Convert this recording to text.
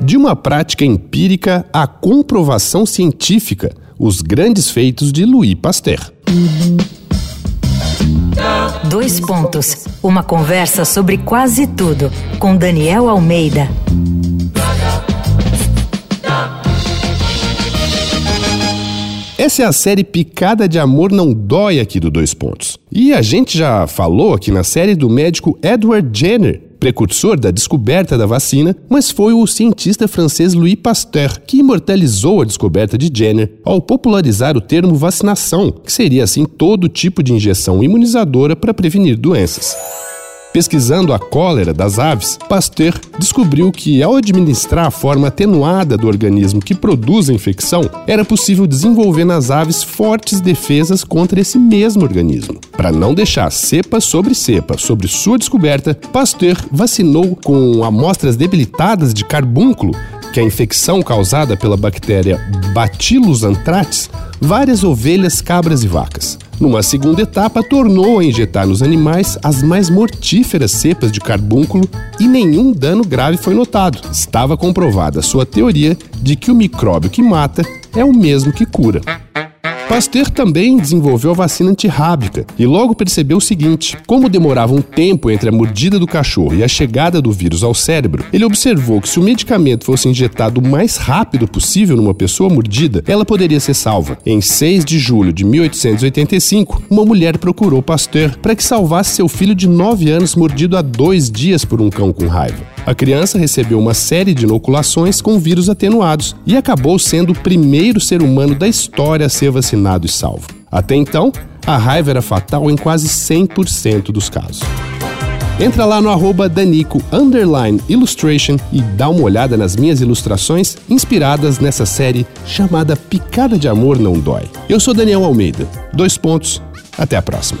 De uma prática empírica à comprovação científica, os grandes feitos de Louis Pasteur. Dois pontos. Uma conversa sobre quase tudo com Daniel Almeida. Essa é a série Picada de Amor Não Dói aqui do Dois Pontos. E a gente já falou aqui na série do médico Edward Jenner, precursor da descoberta da vacina, mas foi o cientista francês Louis Pasteur que imortalizou a descoberta de Jenner ao popularizar o termo vacinação, que seria assim todo tipo de injeção imunizadora para prevenir doenças. Pesquisando a cólera das aves, Pasteur descobriu que, ao administrar a forma atenuada do organismo que produz a infecção, era possível desenvolver nas aves fortes defesas contra esse mesmo organismo. Para não deixar cepa sobre cepa sobre sua descoberta, Pasteur vacinou com amostras debilitadas de carbúnculo que a infecção causada pela bactéria Bacillus anthracis, várias ovelhas, cabras e vacas. Numa segunda etapa, tornou a injetar nos animais as mais mortíferas cepas de carbúnculo e nenhum dano grave foi notado. Estava comprovada sua teoria de que o micróbio que mata é o mesmo que cura. Pasteur também desenvolveu a vacina antirrábica e logo percebeu o seguinte: como demorava um tempo entre a mordida do cachorro e a chegada do vírus ao cérebro, ele observou que se o medicamento fosse injetado o mais rápido possível numa pessoa mordida, ela poderia ser salva. Em 6 de julho de 1885, uma mulher procurou Pasteur para que salvasse seu filho de 9 anos mordido há dois dias por um cão com raiva. A criança recebeu uma série de inoculações com vírus atenuados e acabou sendo o primeiro ser humano da história a ser vacinado e salvo. Até então, a raiva era fatal em quase 100% dos casos. Entra lá no arroba Danico Illustration e dá uma olhada nas minhas ilustrações inspiradas nessa série chamada Picada de Amor Não Dói. Eu sou Daniel Almeida. Dois pontos. Até a próxima.